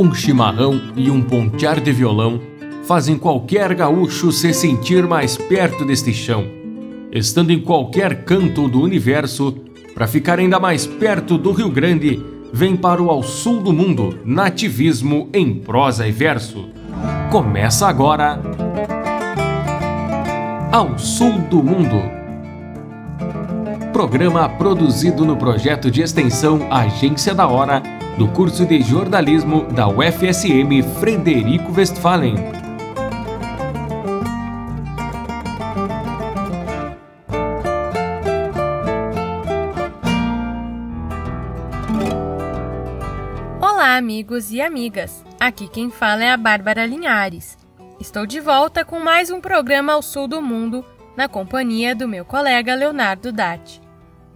Um chimarrão e um pontear de violão fazem qualquer gaúcho se sentir mais perto deste chão, estando em qualquer canto do universo, para ficar ainda mais perto do Rio Grande, vem para o Ao Sul do Mundo, nativismo em prosa e verso. Começa agora. Ao Sul do Mundo. Programa produzido no projeto de extensão Agência da Hora, do curso de jornalismo da UFSM Frederico Westphalen. Olá, amigos e amigas. Aqui quem fala é a Bárbara Linhares. Estou de volta com mais um programa ao sul do mundo, na companhia do meu colega Leonardo Datti.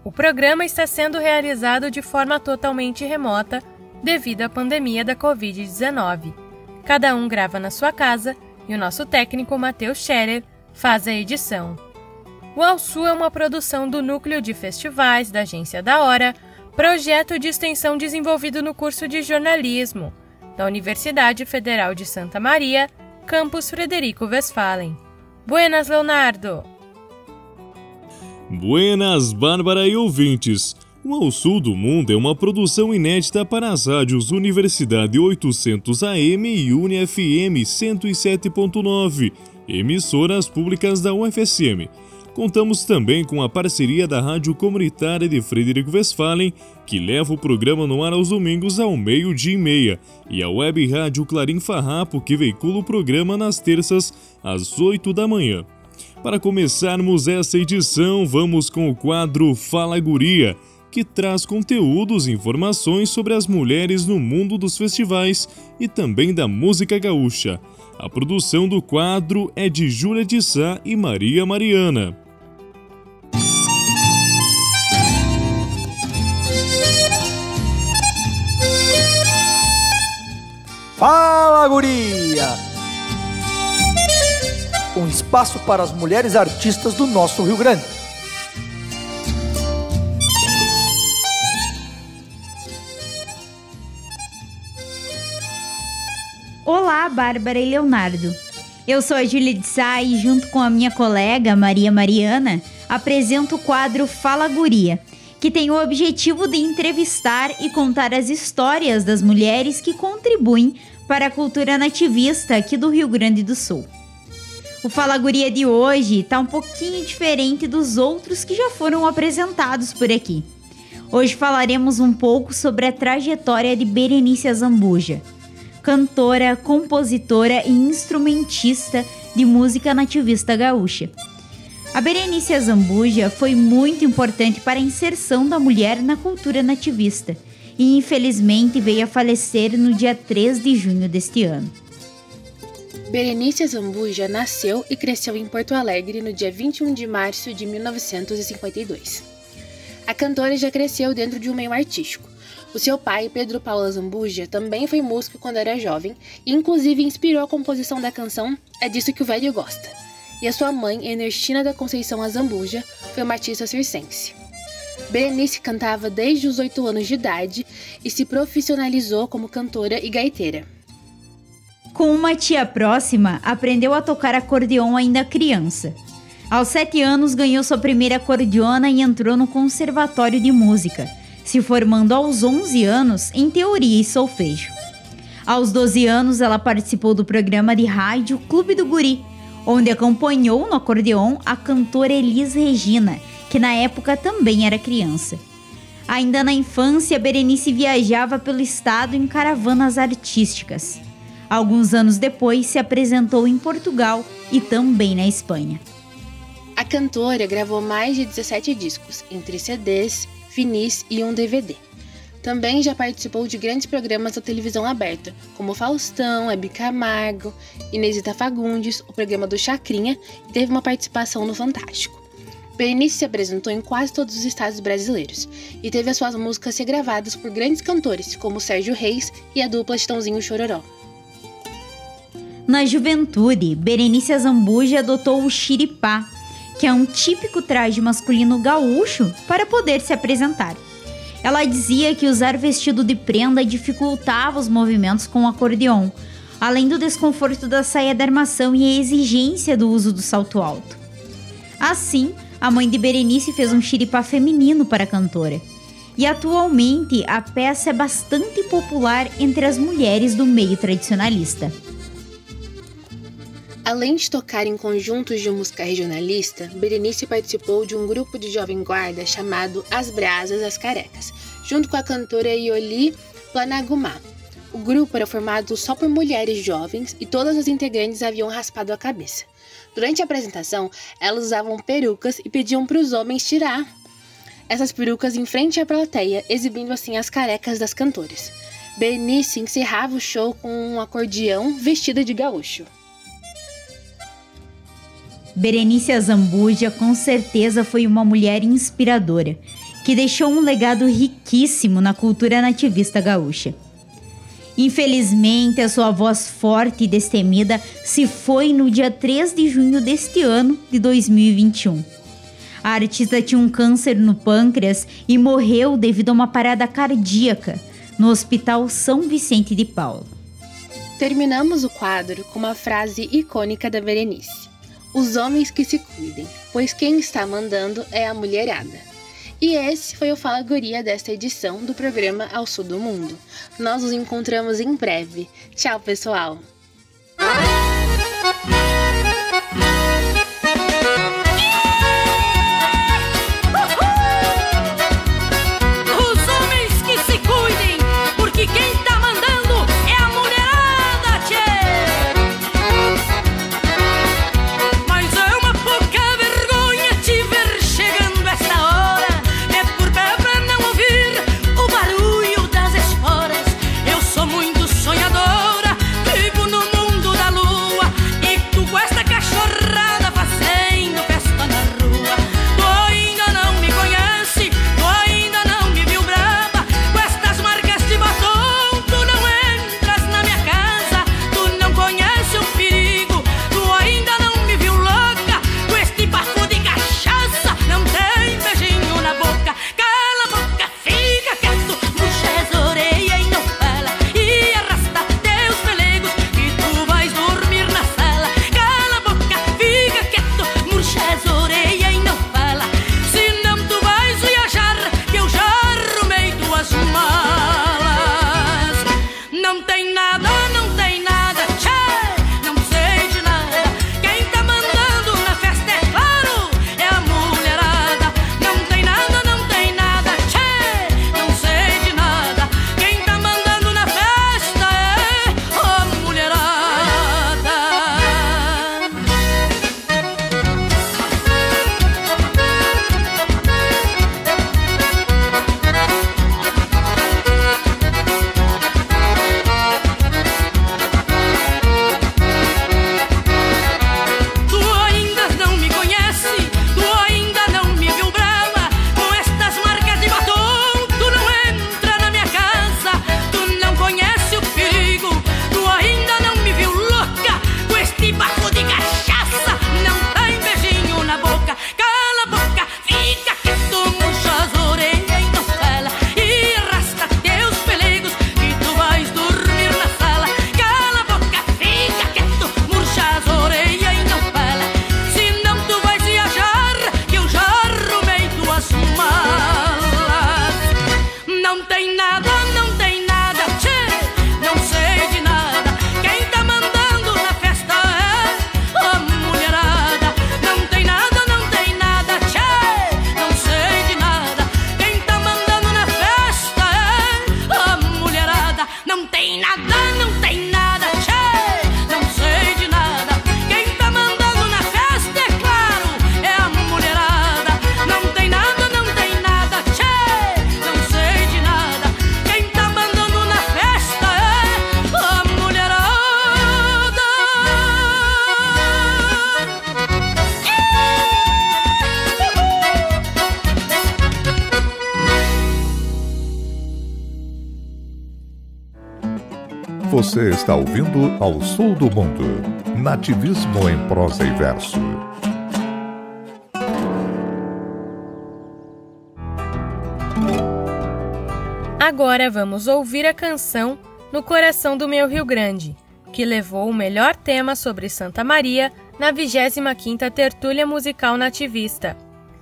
O programa está sendo realizado de forma totalmente remota devido à pandemia da Covid-19. Cada um grava na sua casa e o nosso técnico Matheus Scherer faz a edição. O Ao Sul é uma produção do Núcleo de Festivais da Agência da Hora, projeto de extensão desenvolvido no curso de jornalismo da Universidade Federal de Santa Maria, campus Frederico Westphalen. Buenas, Leonardo! Buenas, Bárbara e ouvintes! O Ao Sul do Mundo é uma produção inédita para as rádios Universidade 800 AM e UniFM 107.9, emissoras públicas da UFSM. Contamos também com a parceria da Rádio Comunitária de Frederico Westphalen, que leva o programa no ar aos domingos ao meio-dia e meia, e a Web Rádio Clarim Farrapo, que veicula o programa nas terças às 8 da manhã. Para começarmos essa edição, vamos com o quadro Fala Guria, que traz conteúdos e informações sobre as mulheres no mundo dos festivais e também da música gaúcha. A produção do quadro é de Júlia de Sá e Maria Mariana. Fala, guria! Um espaço para as mulheres artistas do nosso Rio Grande. Olá, Bárbara e Leonardo. Eu sou a Júlia de Sá e, junto com a minha colega Maria Mariana, apresento o quadro Fala Guria, que tem o objetivo de entrevistar e contar as histórias das mulheres que contribuem para a cultura nativista aqui do Rio Grande do Sul. O Fala Guria de hoje está um pouquinho diferente dos outros que já foram apresentados por aqui. Hoje falaremos um pouco sobre a trajetória de Berenice Zambuja, cantora, compositora e instrumentista de música nativista gaúcha. A Berenice Zambuja foi muito importante para a inserção da mulher na cultura nativista e infelizmente veio a falecer no dia 3 de junho deste ano. Berenice Zambuja nasceu e cresceu em Porto Alegre no dia 21 de março de 1952. A cantora já cresceu dentro de um meio artístico. O seu pai, Pedro Paulo Zambuja, também foi músico quando era jovem e inclusive inspirou a composição da canção É Disso Que o Velho Gosta e a sua mãe, Ernestina da Conceição Azambuja, foi uma artista circense. Berenice cantava desde os 8 anos de idade e se profissionalizou como cantora e gaiteira. Com uma tia próxima, aprendeu a tocar acordeon ainda criança. Aos 7 anos, ganhou sua primeira acordeona e entrou no Conservatório de Música, se formando aos 11 anos em teoria e solfejo. Aos 12 anos, ela participou do programa de rádio Clube do Guri, onde acompanhou no acordeon a cantora Elis Regina, que na época também era criança. Ainda na infância, Berenice viajava pelo estado em caravanas artísticas. Alguns anos depois, se apresentou em Portugal e também na Espanha. A cantora gravou mais de 17 discos, entre CDs, finis e um DVD. Também já participou de grandes programas da televisão aberta, como Faustão, Hebe Camargo, Inesita Fagundes, o programa do Chacrinha e teve uma participação no Fantástico. Berenice se apresentou em quase todos os estados brasileiros e teve as suas músicas regravadas por grandes cantores como Sérgio Reis e a dupla Chitãozinho Chororó. Na juventude, Berenice Zambuja adotou o xiripá, que é um típico traje masculino gaúcho para poder se apresentar. Ela dizia que usar vestido de prenda dificultava os movimentos com o acordeon, além do desconforto da saia de armação e a exigência do uso do salto alto. Assim, a mãe de Berenice fez um xiripá feminino para a cantora. E atualmente a peça é bastante popular entre as mulheres do meio tradicionalista. Além de tocar em conjuntos de música regionalista, Berenice participou de um grupo de jovem guarda chamado As Brasas As Carecas, junto com a cantora Ioli Planagumá. O grupo era formado só por mulheres jovens e todas as integrantes haviam raspado a cabeça. Durante a apresentação, elas usavam perucas e pediam para os homens tirar essas perucas em frente à plateia, exibindo assim as carecas das cantoras. Berenice encerrava o show com um acordeão vestida de gaúcho. Berenice Azambuja com certeza foi uma mulher inspiradora, que deixou um legado riquíssimo na cultura nativista gaúcha. Infelizmente, a sua voz forte e destemida se foi no dia 3 de junho deste ano de 2021. A artista tinha um câncer no pâncreas e morreu devido a uma parada cardíaca no Hospital São Vicente de Paulo. Terminamos o quadro com uma frase icônica da Berenice os homens que se cuidem, pois quem está mandando é a mulherada. E esse foi o Fala Guria desta edição do programa Ao Sul do Mundo. Nós nos encontramos em breve. Tchau, pessoal! Está ouvindo Ao Sul do Mundo Nativismo em prosa e verso. Agora vamos ouvir a canção No Coração do Meu Rio Grande, que levou o melhor tema sobre Santa Maria na 25ª Tertúlia Musical Nativista.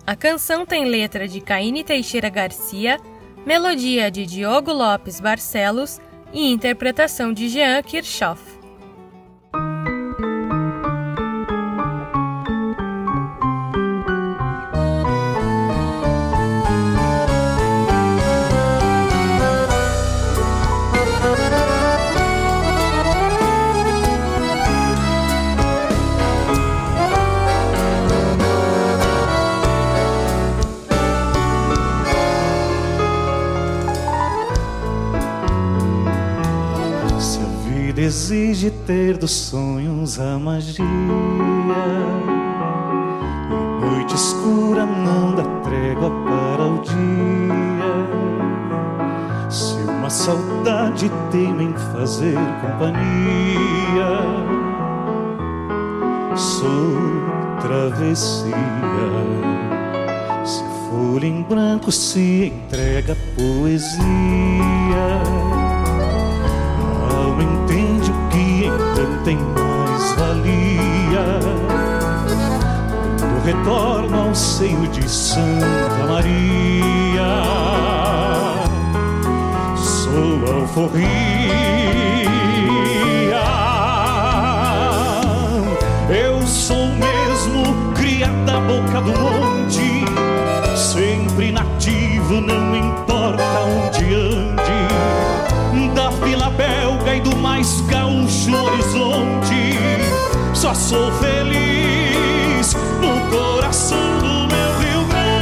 A canção tem letra de Caíne Teixeira Garcia, melodia de Diogo Lopes Barcelos e interpretação de Jean Kirchhoff. Exige ter dos sonhos a magia. E noite escura não dá trégua para o dia. Se uma saudade teima em fazer companhia, sou travessia. Se folha em branco se entrega poesia tem mais valia. Quando retorno ao seio de Santa Maria, sou alforria. Eu sou mesmo criado da boca do monte, sempre nativo, não sou feliz no coração do meu Rio Grande.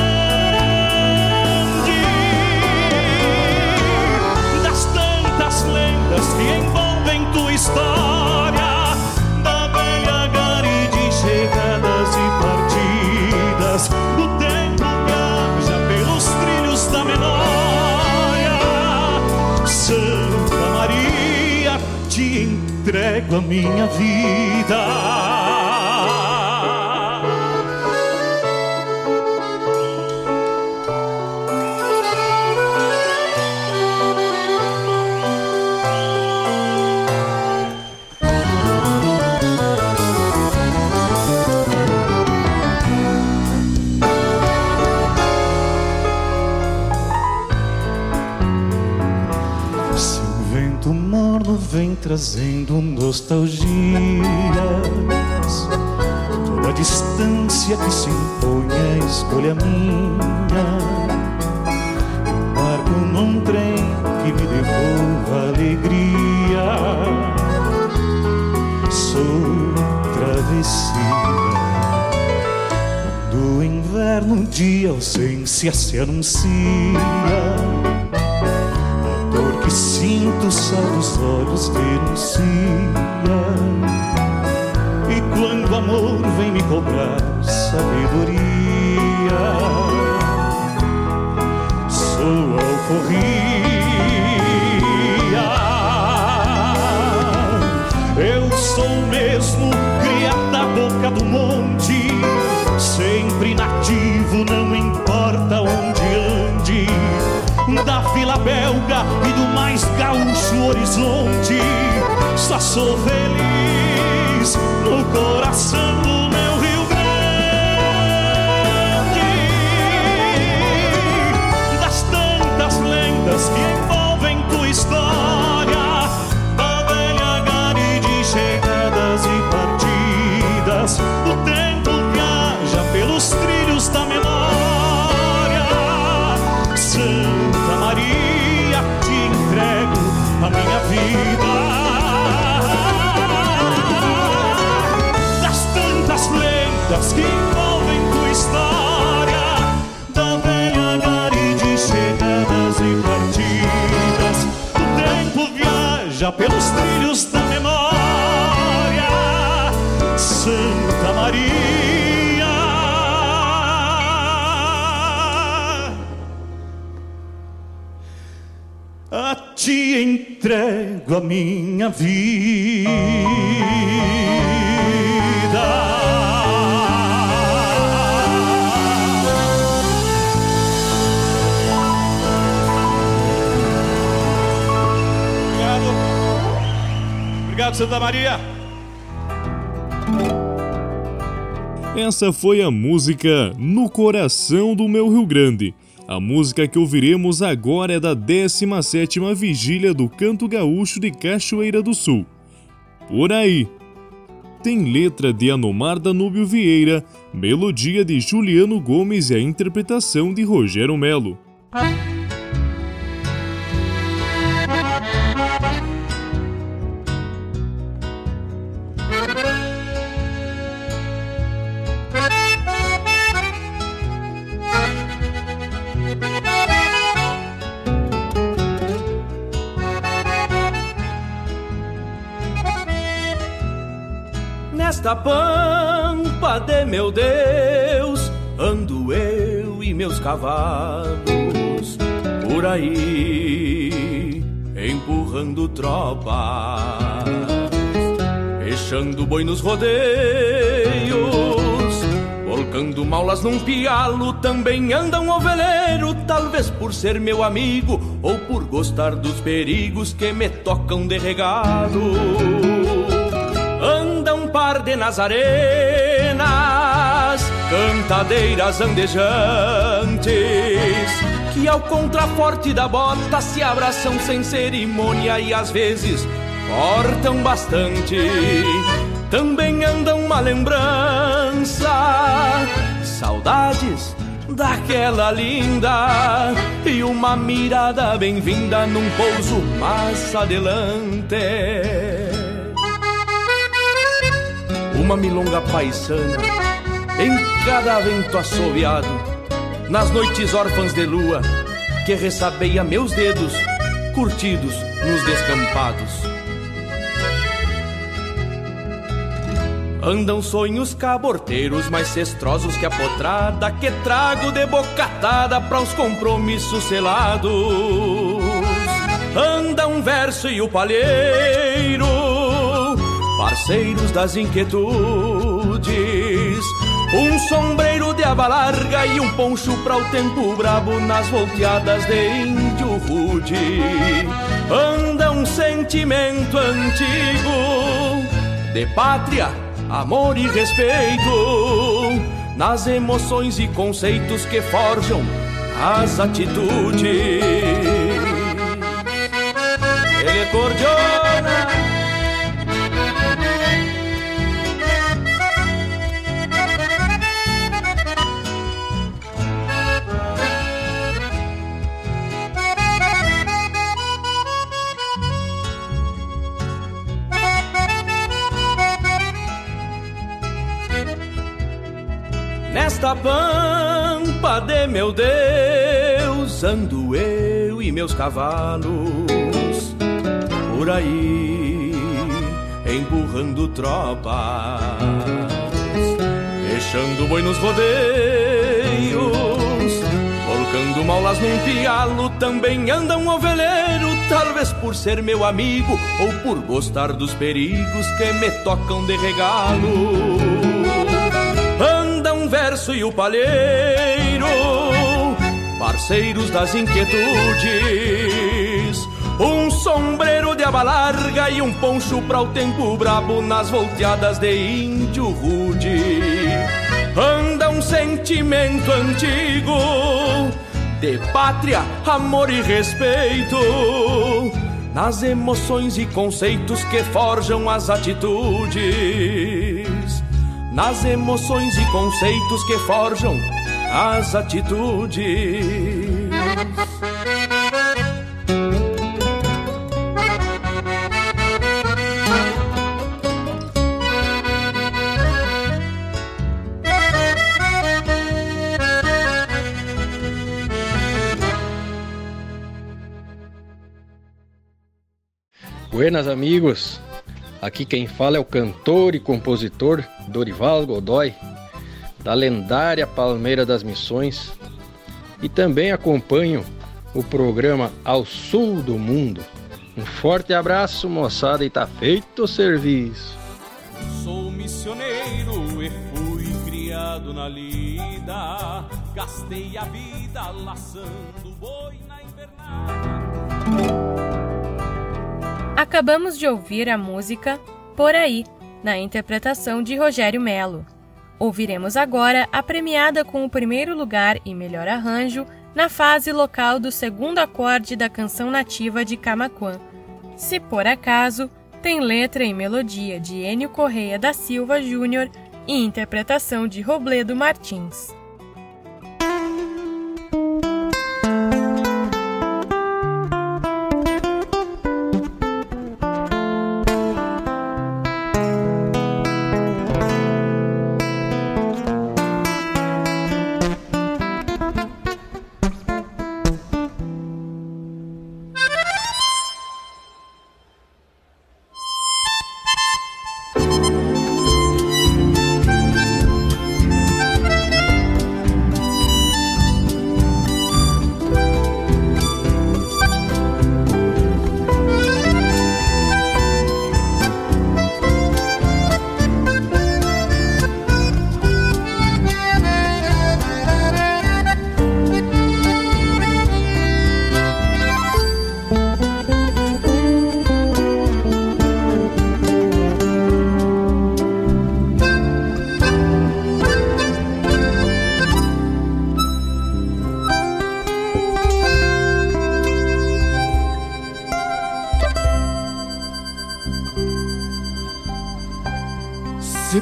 Das tantas lendas que envolvem tua história, da velha gari de chegadas e partidas, o tempo viaja pelos trilhos da memória. Santa Maria, te entrego a minha vida. Trazendo nostalgias, toda distância que se impõe é escolha minha. Embarco num trem que me devolva alegria. Sou travessia. Do inverno, de ausência se anuncia dos olhos denuncia. E quando o amor vem me cobrar sabedoria, sou feliz no coração do meu Rio Grande. Das tantas lendas que envolvem tua história, da velha gari de chegadas e partidas, o tempo viaja pelos trilhos da memória. Santa pelos trilhos da memória. Santa Maria. a ti entrego a minha vida. Santa Maria. Essa foi a música No Coração do Meu Rio Grande. A música que ouviremos agora é da 17ª Vigília do Canto Gaúcho de Cachoeira do Sul. Por aí. Tem letra de Anomar Danúbio Vieira, melodia de Juliano Gomes e a interpretação de Rogério Melo. Cavalos por aí, empurrando tropas, fechando boi nos rodeios, volcando maulas num pialo. Também anda um oveleiro, talvez por ser meu amigo ou por gostar dos perigos que me tocam de regalo anda um par de nazarenas, cantadeiras andejantes, que ao contraforte da bota se abraçam sem cerimônia e às vezes cortam bastante. Também anda uma lembrança, saudades daquela linda e uma mirada bem-vinda num pouso mais adelante uma milonga paisana em cada vento assoviado, nas noites órfãs de lua que ressabeia meus dedos curtidos nos descampados. Andam sonhos caborteiros mais cestrosos que a potrada que trago de bocatada para os compromissos selados. Anda um verso e o palheiro parceiros das inquietudes. Um sombreiro de aba larga e um poncho para o tempo brabo nas volteadas de índio rude. Anda um sentimento antigo de pátria, amor e respeito nas emoções e conceitos que forjam as atitudes. Deus, ando eu e meus cavalos por aí, empurrando tropas, deixando boi nos rodeios, volcando molas num pialo. Também anda um oveleiro, talvez por ser meu amigo ou por gostar dos perigos que me tocam de regalo verso e o palheiro, parceiros das inquietudes. Um sombreiro de aba larga e um poncho para o tempo brabo nas volteadas de índio rude. Anda um sentimento antigo de pátria, amor e respeito. Nas emoções e conceitos que forjam as atitudes nas emoções e conceitos que forjam as atitudes. Buenas amigos, Aqui quem fala é o cantor e compositor Dorival Godoy, da lendária Palmeira das Missões, e também acompanho o programa Ao Sul do Mundo. Um forte abraço, moçada, e tá feito o serviço. Sou missioneiro e fui criado na lida, gastei a vida laçando boi na invernada. Acabamos de ouvir a música Por Aí, na interpretação de Rogério Melo. Ouviremos agora a premiada com o primeiro lugar e melhor arranjo na fase local do segundo acorde da canção nativa de Camaquã. Se por acaso, tem letra e melodia de Enio Correia da Silva Júnior e interpretação de Robledo Martins.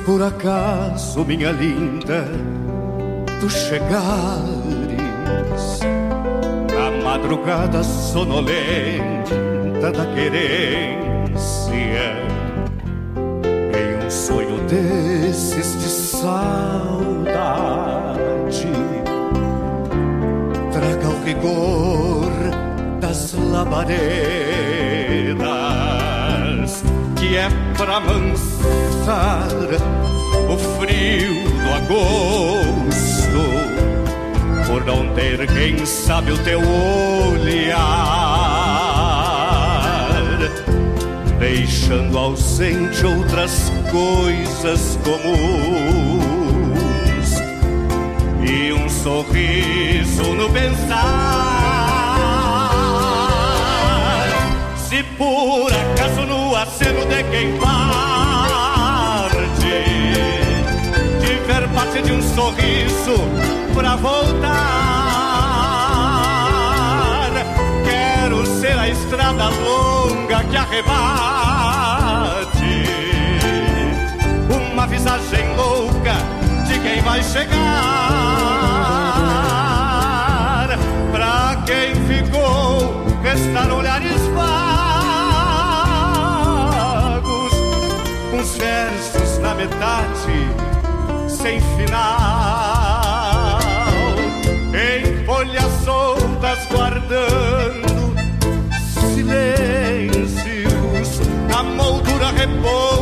Por acaso, minha linda, tu chegares. Na madrugada sonolenta da querência, em um sonho desses de saudade, traga o rigor das labaredas que é pra mansar o frio do agosto, por não ter, quem sabe, o teu olhar, deixando ausente outras coisas comuns e um sorriso no pensar. Se por acaso no aceno de quem parte de um sorriso pra voltar. Quero ser a estrada longa que arrebate uma visagem louca de quem vai chegar. Pra quem ficou, restar olhares vagos, uns versos na metade sem final, em folhas soltas guardando silêncios, na moldura repousa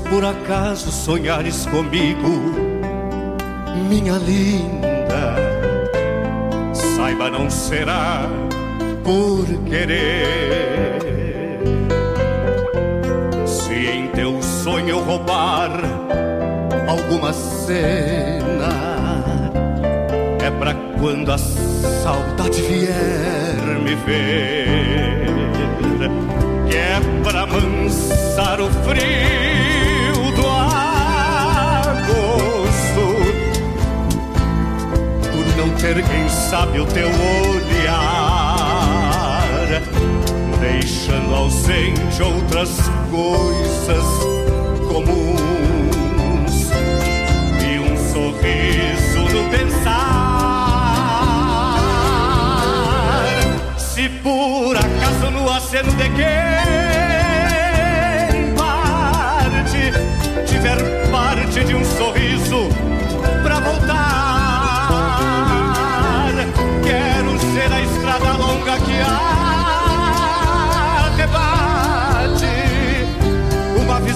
por acaso sonhares comigo, minha linda, saiba não será por querer. Se em teu sonho roubar alguma cena, é pra quando a saudade vier me ver, que é pra amansar o frio ter, quem sabe, o teu olhar, deixando ausente outras coisas comuns e um sorriso no pensar. Se por acaso no aceno de quem parte tiver parte de um sorriso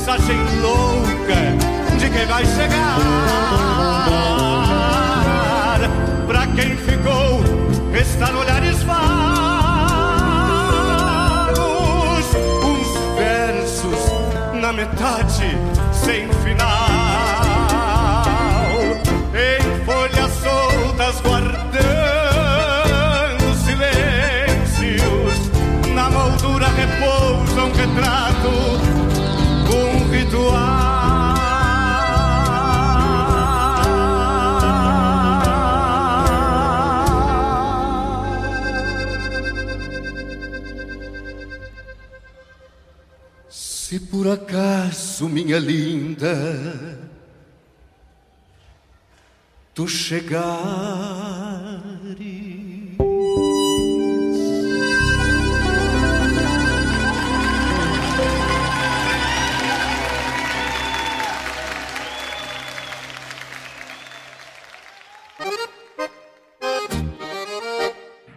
uma visagem louca de quem vai chegar. Pra quem ficou, restar olhares vagos, uns versos na metade, sem final. Em folhas soltas, guardando silêncios, na moldura repousa um por acaso, minha linda, tu chegares.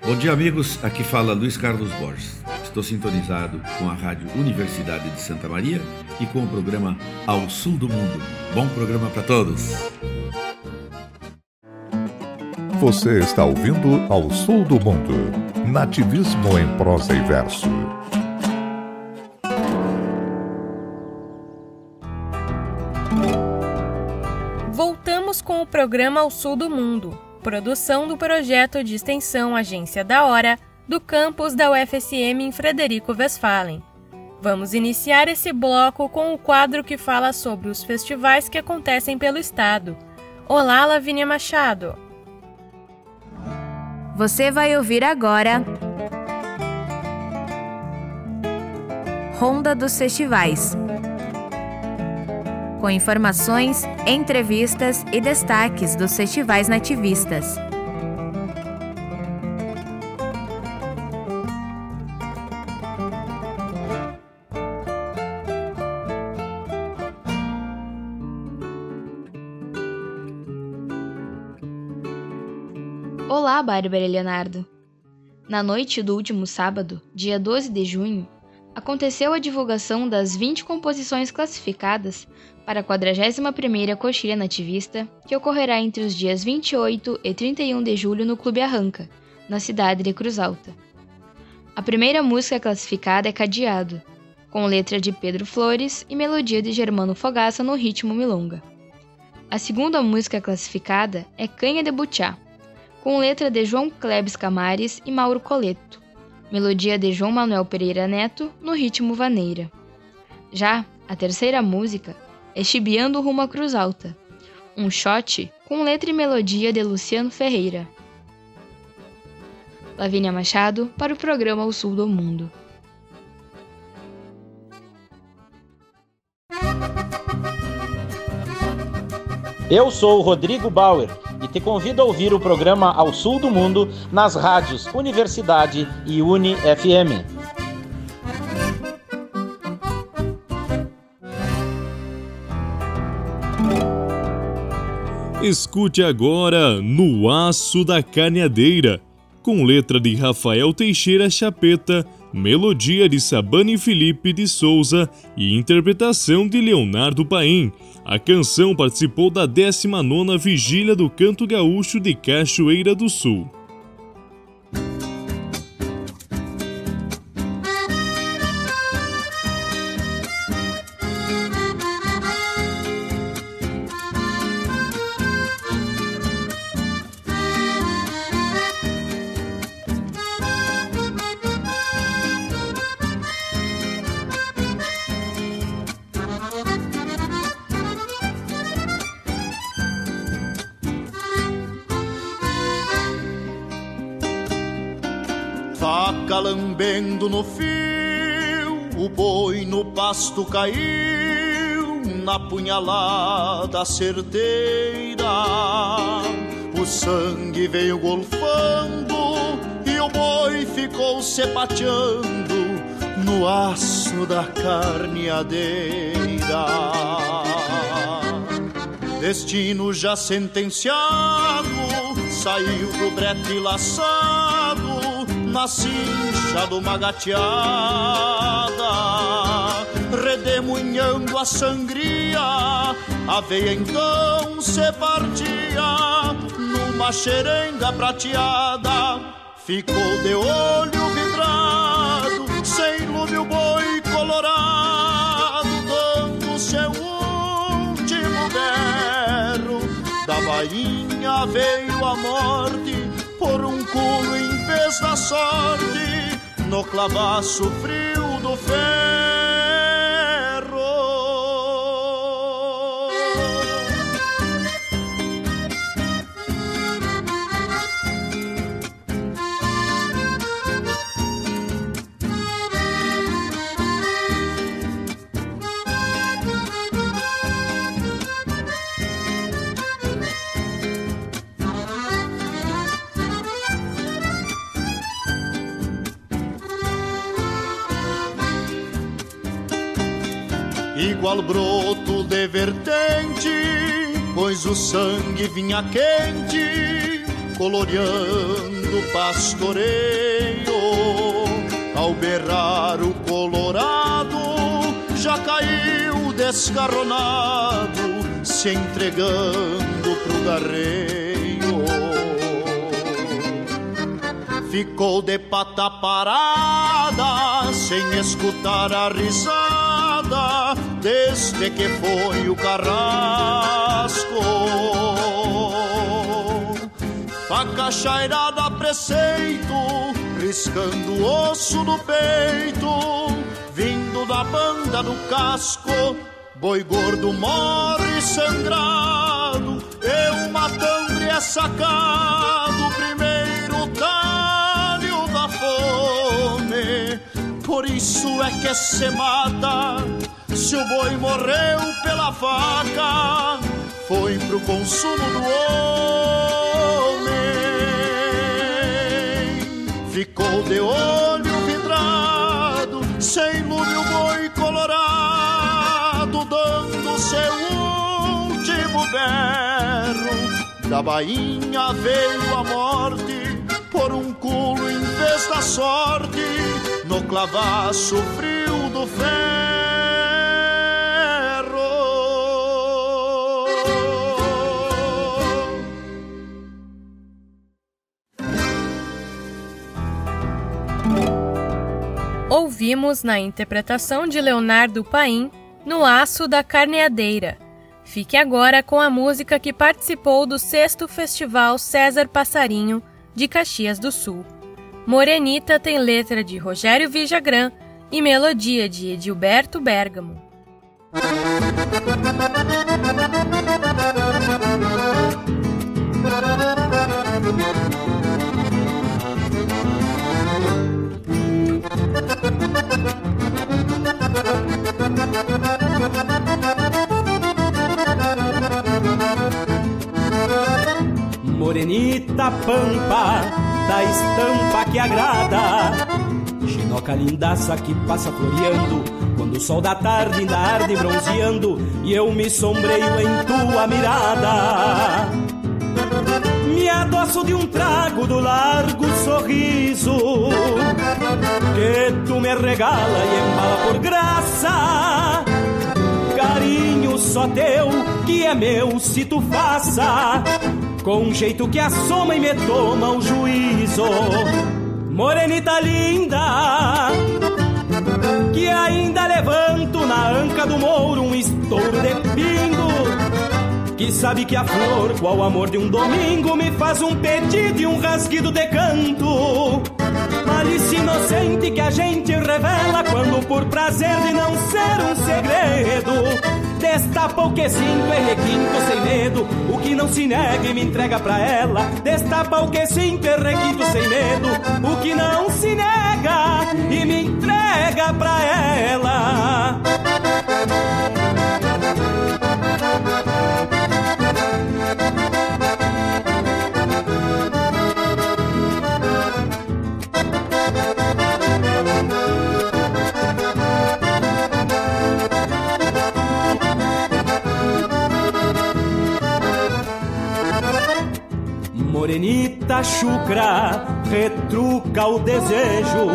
Bom dia, amigos. Aqui fala Luiz Carlos Borges. Estou sintonizado com a Rádio Universidade de Santa Maria e com o programa Ao Sul do Mundo. Bom programa para todos. Você está ouvindo Ao Sul do Mundo. Nativismo em prosa e verso. Voltamos com o programa Ao Sul do Mundo, produção do projeto de extensão Agência da Hora, do campus da UFSM em Frederico Westphalen. Vamos iniciar esse bloco com o quadro que fala sobre os festivais que acontecem pelo estado. Olá, Lavínia Machado! Você vai ouvir agora Ronda dos Festivais. Com informações, entrevistas e destaques dos festivais nativistas. Bárbara e Leonardo. Na noite do último sábado, dia 12 de junho, aconteceu a divulgação das 20 composições classificadas para a 41ª Coxilha Nativista, que ocorrerá entre os dias 28 e 31 de julho no Clube Arranca, na cidade de Cruz Alta. A primeira música classificada é Cadeado, com letra de Pedro Flores e melodia de Germano Fogaça no ritmo milonga. A segunda música classificada é Canha de Butiá, com letra de João Klebs Camares e Mauro Coleto, melodia de João Manuel Pereira Neto no ritmo vaneira. Já a terceira música é Chibiando rumo à Cruz Alta, um shot com letra e melodia de Luciano Ferreira. Lavínia Machado para o programa O Sul do Mundo. Eu sou o Rodrigo Bauer e te convido a ouvir o programa Ao Sul do Mundo nas rádios Universidade e Uni FM. Escute agora No Aço da Carneadeira, com letra de Rafael Teixeira Chapeta, melodia de Sabane Felipe de Souza e interpretação de Leonardo Paim. A canção participou da 19ª Vigília do Canto Gaúcho de Cachoeira do Sul. Pasto caiu, na punhalada certeira. O sangue veio golfando e o boi ficou se pateando no aço da carneadeira. Destino já sentenciado, saiu do brete laçado, na cincha de uma gateada, redemunhando a sangria, a veia então se partia, numa xerenga prateada, ficou de olho vidrado, sem lume o boi colorado, dando seu último berro. Da bainha veio a morte, por um culo em vez da sorte, no clavaço frio do ferro. Igual broto de vertente, pois o sangue vinha quente, coloreando o pastoreio. Ao berrar o colorado, já caiu descarronado, se entregando pro garreio. Ficou de pata parada, sem escutar a risada, desde que foi o carrasco. Faca chairada a preceito, riscando o osso do peito, vindo da banda do casco, boi gordo morre sangrado, eu matandre é sacado, primeiro talho da fome, por isso é que se mata, se o boi morreu pela faca, foi pro consumo do homem. Ficou de olho vidrado, sem lume o boi colorado, dando seu último berro. Da bainha veio a morte, por um culo em vez da sorte, no clavaço frio do ferro. Ouvimos na interpretação de Leonardo Paim, No Aço da Carneadeira. Fique agora com a música que participou do sexto Festival César Passarinho de Caxias do Sul. Morenita tem letra de Rogério Vijagrã e melodia de Edilberto Bergamo. Morenita pampa, da estampa que agrada. Chinoca lindaça que passa floreando, quando o sol da tarde ainda arde bronzeando, e eu me sombreio em tua mirada. Me adoço de um trago do largo sorriso, que tu me regala e embala por graça. Carinho só teu, que é meu se tu faça com um jeito que assoma e me toma o juízo. Morenita linda, que ainda levanto na anca do mouro um estouro de pingo. Que sabe que a flor, qual amor de um domingo, me faz um pedido e um rasguido de canto. Malícia inocente que a gente revela quando por prazer de não ser um segredo Destapa o que sinto e requinto sem medo O que não se nega e me entrega pra ela Destapa o que sinto e requinto sem medo O que não se nega e me entrega pra ela morenita chucra, retruca o desejo.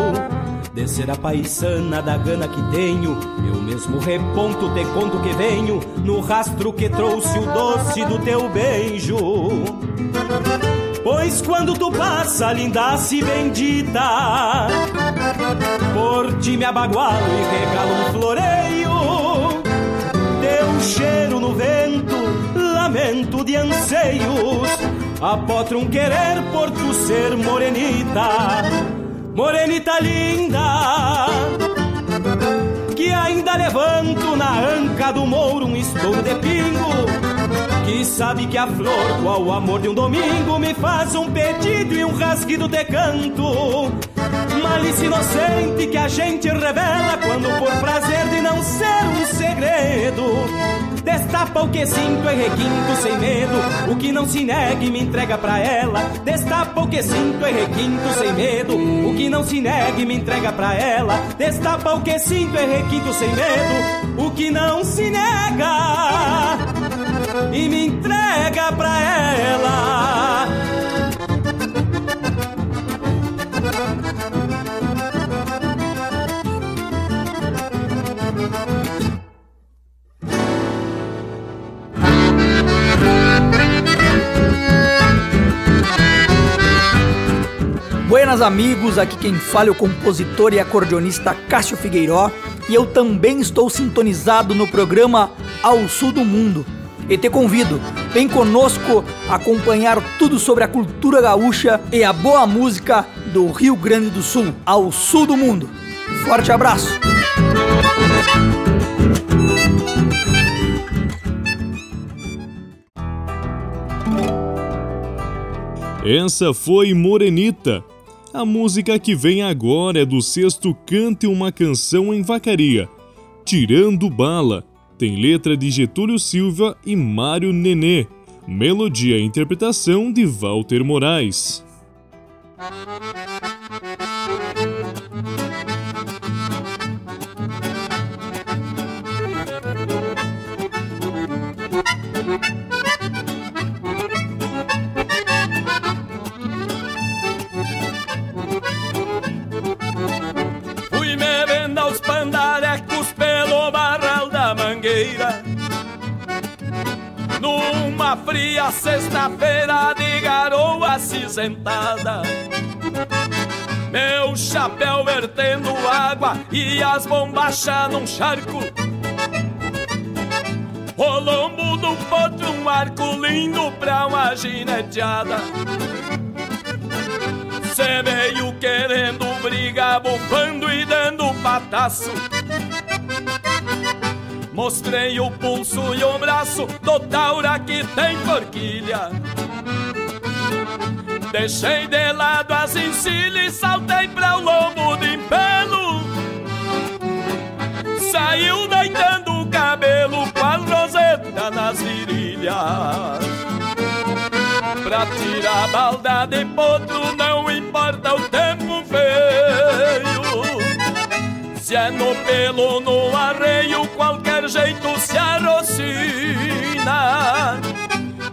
Descer a paisana da gana que tenho, eu mesmo reponto, te conto que venho, no rastro que trouxe o doce do teu beijo. Pois quando tu passa, lindace bendita, por ti me abagualo e regalo um floreio. Teu cheiro no vento, lamento de anseios, apotro um querer por tu ser morenita, morenita linda. Que ainda levanto na anca do mouro um estouro de pingo que sabe que a flor, qual amor de um domingo, me faz um pedido e um rasguido de canto. Malícia inocente que a gente revela quando por prazer de não ser um segredo. Destapa o que sinto e requinto sem medo, o que não se nega e me entrega pra ela. Destapa o que sinto e requinto sem medo, o que não se nega e me entrega pra ela. Destapa o que sinto e requinto sem medo, o que não se nega e me entrega pra ela. Buenas amigos, aqui quem fala é o compositor e acordeonista Cássio Figueiró e eu também estou sintonizado no programa Ao Sul do Mundo e te convido, vem conosco acompanhar tudo sobre a cultura gaúcha e a boa música do Rio Grande do Sul, ao sul do mundo. Forte abraço! Essa foi Morenita. A música que vem agora é do sexto Cante uma Canção em Vacaria, Tirando Bala, tem letra de Getúlio Silva e Mário Nenê. Melodia e interpretação de Walter Moraes. Numa fria sexta-feira de garoa acinzentada. Meu chapéu vertendo água e as bombachas num charco. O lombo do potro um arco lindo pra uma gineteada. Cê veio querendo briga, bufando e dando pataço Mostrei o pulso e o braço do taura que tem forquilha. Deixei de lado as encilhas e saltei pra o lombo de pelo. Saiu deitando o cabelo com a roseta nas virilhas. Pra tirar a balda de potro não importa o tempo feio. Se é no pelo, no arreio, qualquer jeito se arrocina.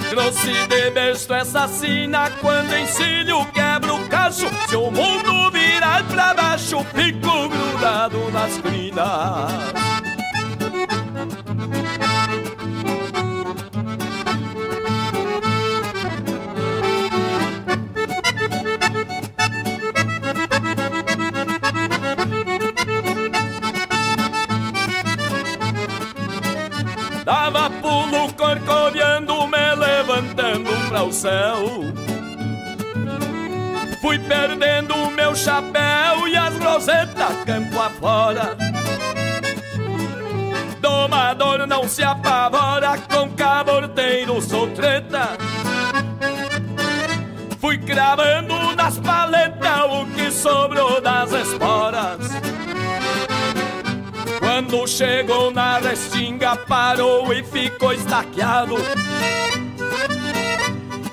Grosse de besta essa sina, quando encilho quebra o cacho. Se o mundo virar pra baixo, fico grudado nas crinas. Fui perdendo o meu chapéu e as rosetas campo afora. Domador não se apavora, com caborteiro sou treta. Fui cravando nas paletas o que sobrou das esporas. Quando chegou na restinga, parou e ficou estaqueado.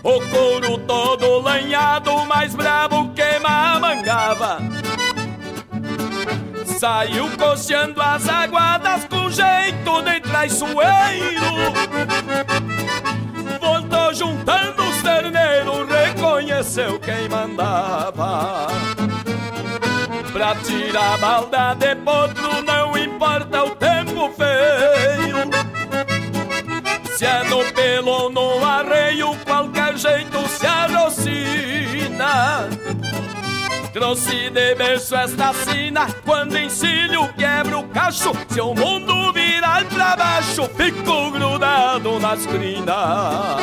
O couro todo lanhado, mais bravo que mamangava. Saiu cocheando as aguadas com jeito de traiçoeiro. Voltou juntando os terneiros, reconheceu quem mandava. Pra tirar balda de potro não importa o tempo feio. Se é no pelo ou no arreio, qualquer jeito se arrocina. Trouxe de berço esta sina, quando encilho quebra o cacho. Se o mundo virar pra baixo, fico grudado nas crinas.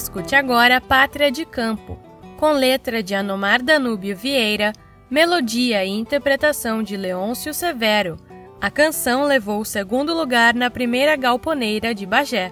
Escute agora Pátria de Campo, com letra de Anomar Danúbio Vieira, melodia e interpretação de Leôncio Severo. A canção levou o segundo lugar na primeira galponeira de Bagé.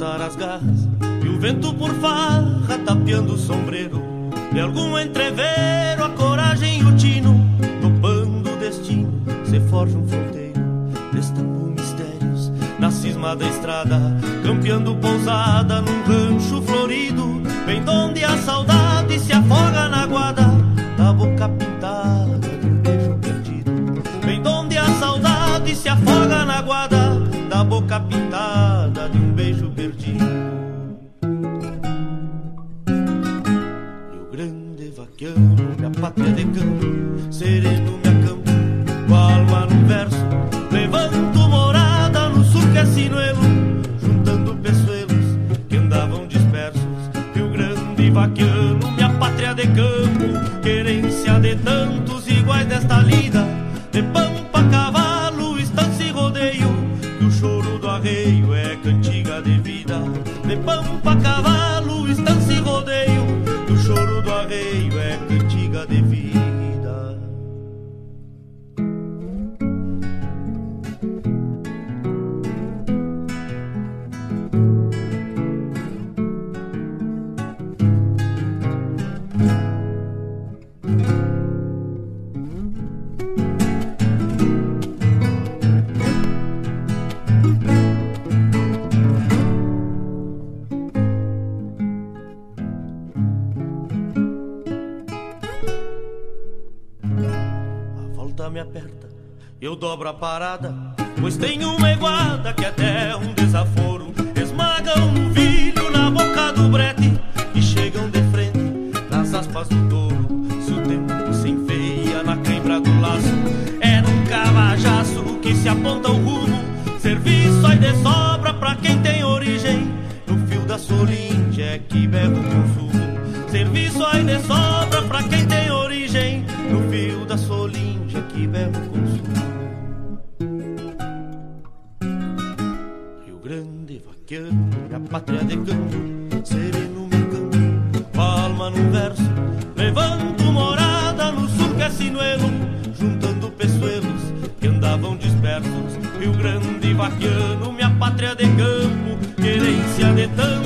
soltar as garras E o vento por farra tapeando o sombreiro De algum entrevero a coragem e o tino Topando o destino, se forja um fronteiro Destampou mistérios na cisma da estrada Campeando pousada num rancho florido Bem onde a saudade se afoga na guada Da boca pintada de um beijo perdido Bem onde a saudade se afoga na guada where they go. Said it Dobra parada, de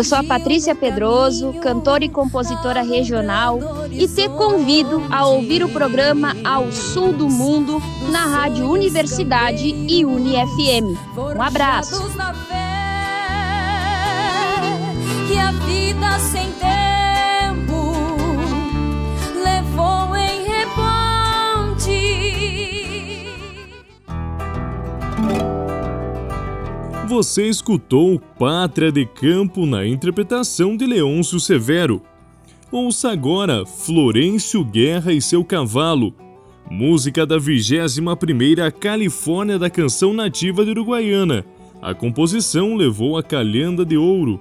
Eu sou a Patrícia Pedroso, cantora e compositora regional, e te convido a ouvir o programa Ao Sul do Mundo na Rádio Universidade e UniFM. Um abraço. Você escutou Pátria de Campo na interpretação de Leôncio Severo. Ouça agora Florêncio Guerra e seu cavalo, música da 21ª Califórnia da Canção Nativa de Uruguaiana. A composição levou a Calhanda de Ouro.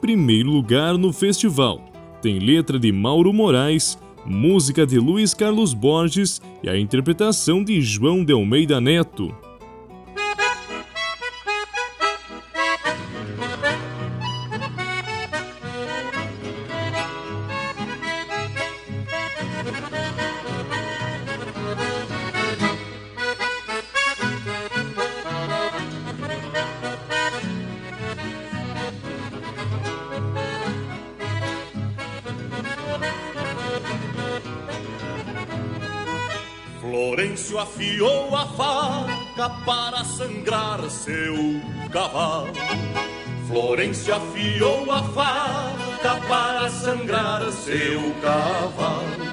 Primeiro lugar no festival. Tem letra de Mauro Moraes, música de Luiz Carlos Borges e a interpretação de João de Almeida Neto. Para sangrar seu cavalo. Florencio afiou a faca para sangrar seu cavalo.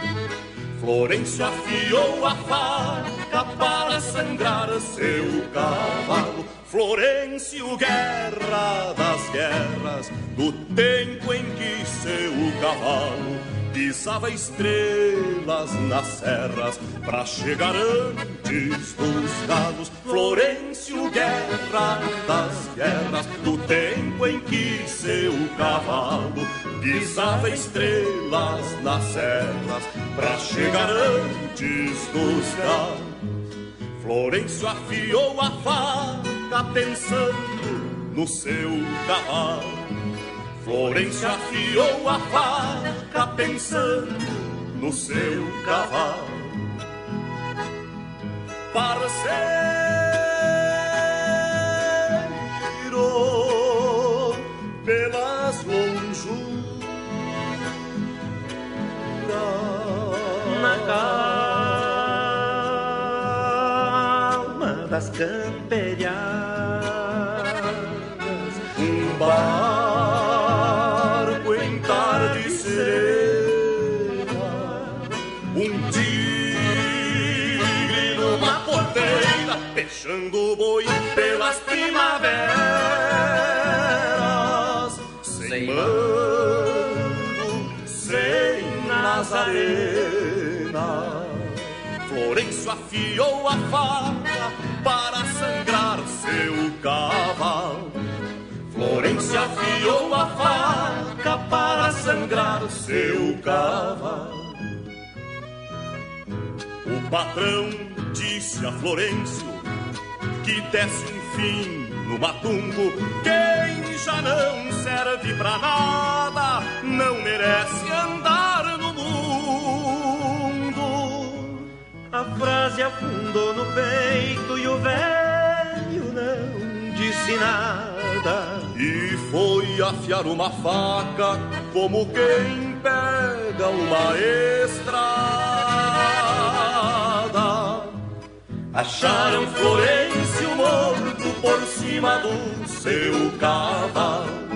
Florencio afiou a faca para sangrar seu cavalo. Florencio, guerra das guerras, do tempo em que seu cavalo pisava estrelas nas serras para chegar antes dos galos. Florencio, guerra das guerras, do tempo em que seu cavalo pisava estrelas nas serras para chegar antes dos galos. Florencio afiou a faca pensando no seu cavalo. Florencio afiou a faca pensando no seu cavalo. Parceiro, pelas lonjuras Na calma das camperiadas, fechando o boi pelas primaveras, sem mando, sem Nazarena. Florencio afiou a faca para sangrar seu cavalo. Florencio afiou a faca para sangrar seu cavalo. O patrão disse a Florencio que desse um fim no matumbo. Quem já não serve pra nada não merece andar no mundo. A frase afundou no peito e o velho não disse nada. E foi afiar uma faca como quem pega uma estrada. Acharam Florencio morto por cima do seu cavalo.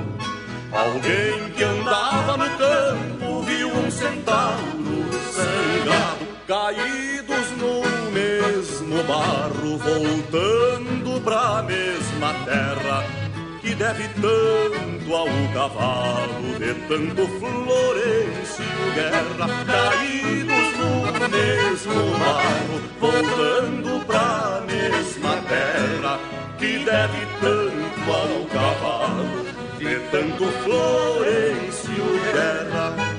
Alguém que andava no campo viu um centauro sangrado, caídos no mesmo barro, voltando pra mesma terra que deve tanto ao cavalo de tanto Florencio Guerra, caídos no mesmo barro, voltando pra mesma terra que deve tanto ao cavalo de tanto Florencio Guerra.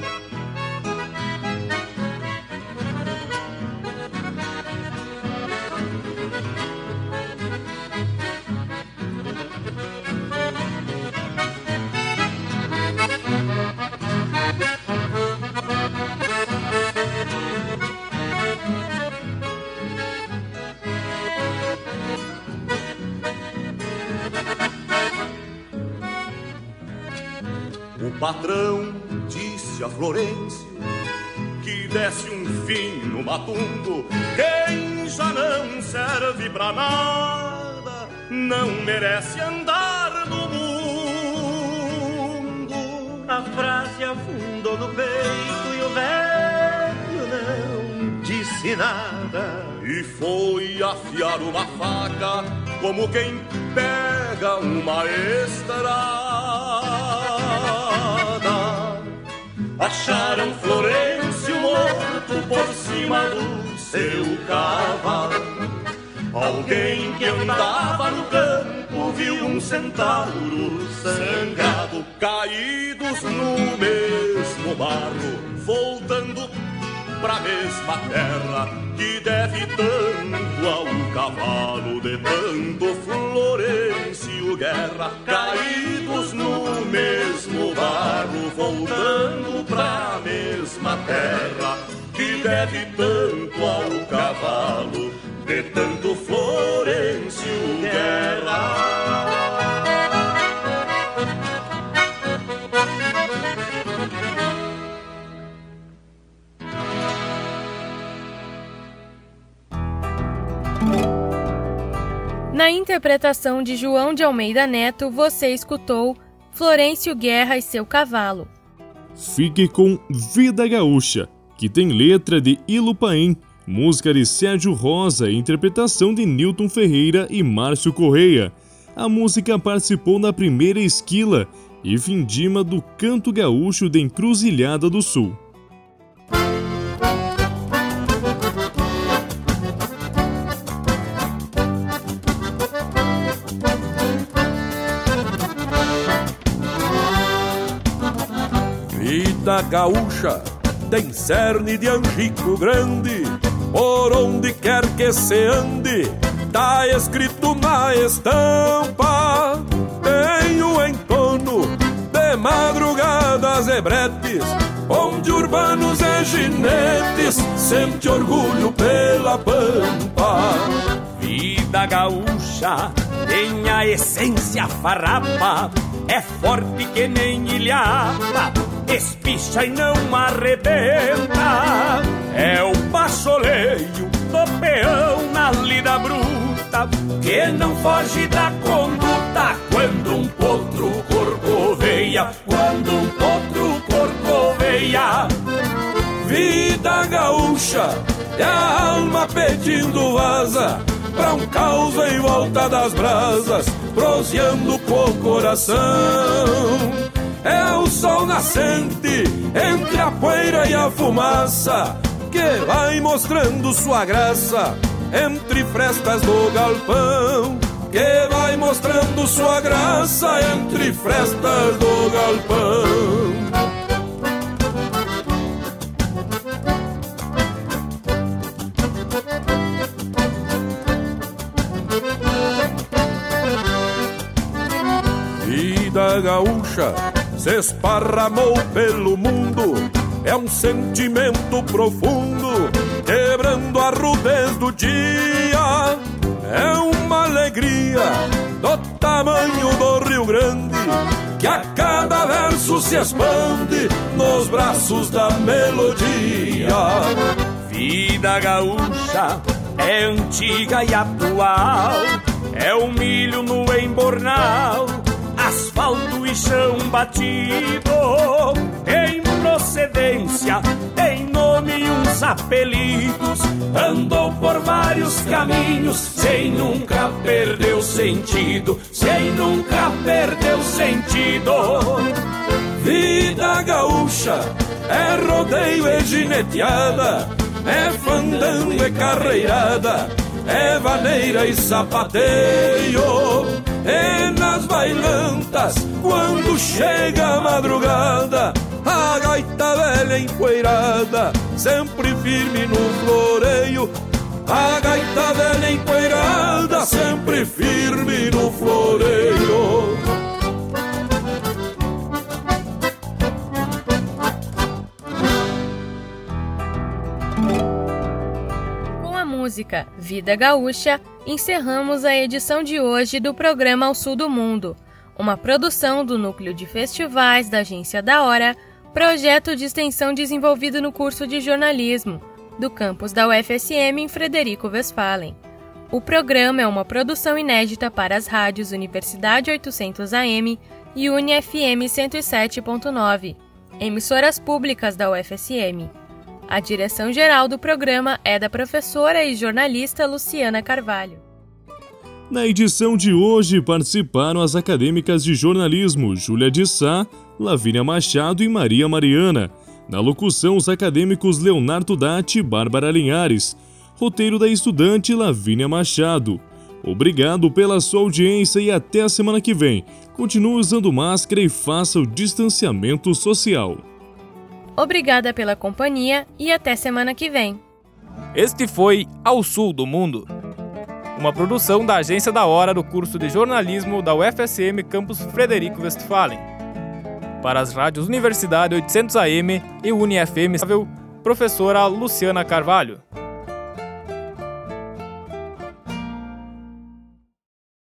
Patrão disse a Florencio que desse um fim no matumbo. Quem já não serve pra nada não merece andar no mundo. A frase afundou no peito e o velho não disse nada. E foi afiar uma faca como quem pega uma estrada. Acharam Florencio morto por cima do seu cavalo. Alguém que andava no campo viu um centauro sangrado, caídos no mesmo barro, voltando pra mesma terra que deve tanto ao cavalo de tanto Florencio Guerra, caídos no mesmo barro, voltando pra mesma terra que deve tanto ao cavalo de tanto Florencio Guerra. Na interpretação de João de Almeida Neto, você escutou Florencio Guerra e seu cavalo. Fique com Vida Gaúcha, que tem letra de Ilupaim, música de Sérgio Rosa e interpretação de Newton Ferreira e Márcio Correia. A música participou na primeira esquila e vindima do Canto Gaúcho de Encruzilhada do Sul. Vida gaúcha tem cerne de angico grande, por onde quer que se ande, tá escrito na estampa. Tem o entorno de madrugadas e bretes, onde urbanos e ginetes sente orgulho pela pampa. Vida gaúcha tem a essência farrapa, é forte que nem ilhapa, espicha e não arrebenta. É o pastoleio do peão na lida bruta, que não foge da conduta quando um potro corcoveia, quando um potro corcoveia. Vida gaúcha é a alma pedindo vaza pra um caos em volta das brasas, proseando o coração. É o sol nascente entre a poeira e a fumaça que vai mostrando sua graça entre frestas do galpão. Que vai mostrando sua graça entre frestas do galpão. Vida gaúcha se esparramou pelo mundo, é um sentimento profundo, quebrando a rudez do dia. É uma alegria do tamanho do Rio Grande, que a cada verso se expande nos braços da melodia. Vida gaúcha é antiga e atual, é o milho no embornal, asfalto e chão batido, em procedência, tem nome e uns apelidos, andou por vários caminhos, sem nunca perder sentido, sem nunca perder sentido. Vida gaúcha é rodeio e gineteada, é fandango e carreirada, é vaneira e sapateio. E nas bailantas, quando chega a madrugada, a gaita velha empoeirada, sempre firme no floreio. A gaita velha empoeirada, sempre firme no floreio. Música Vida Gaúcha, encerramos a edição de hoje do programa Ao Sul do Mundo. uma produção do Núcleo de Festivais da Agência da Hora, projeto de extensão desenvolvido no curso de jornalismo do campus da UFSM em Frederico Westphalen. O programa é uma produção inédita para as rádios Universidade 800 AM e UniFM 107.9, emissoras públicas da UFSM. A direção-geral do programa é da professora e jornalista Luciana Carvalho. Na edição de hoje participaram as acadêmicas de jornalismo Júlia de Sá, Lavínia Machado e Maria Mariana. Na locução, os acadêmicos Leonardo Datti e Bárbara Linhares. Roteiro da estudante Lavínia Machado. Obrigado pela sua audiência e até a semana que vem. Continue usando máscara e faça o distanciamento social. Obrigada pela companhia e até semana que vem. Este foi Ao Sul do Mundo, uma produção da Agência da Hora do curso de jornalismo da UFSM Campus Frederico Westphalen. Para as rádios Universidade 800 AM e UniFM, professora Luciana Carvalho.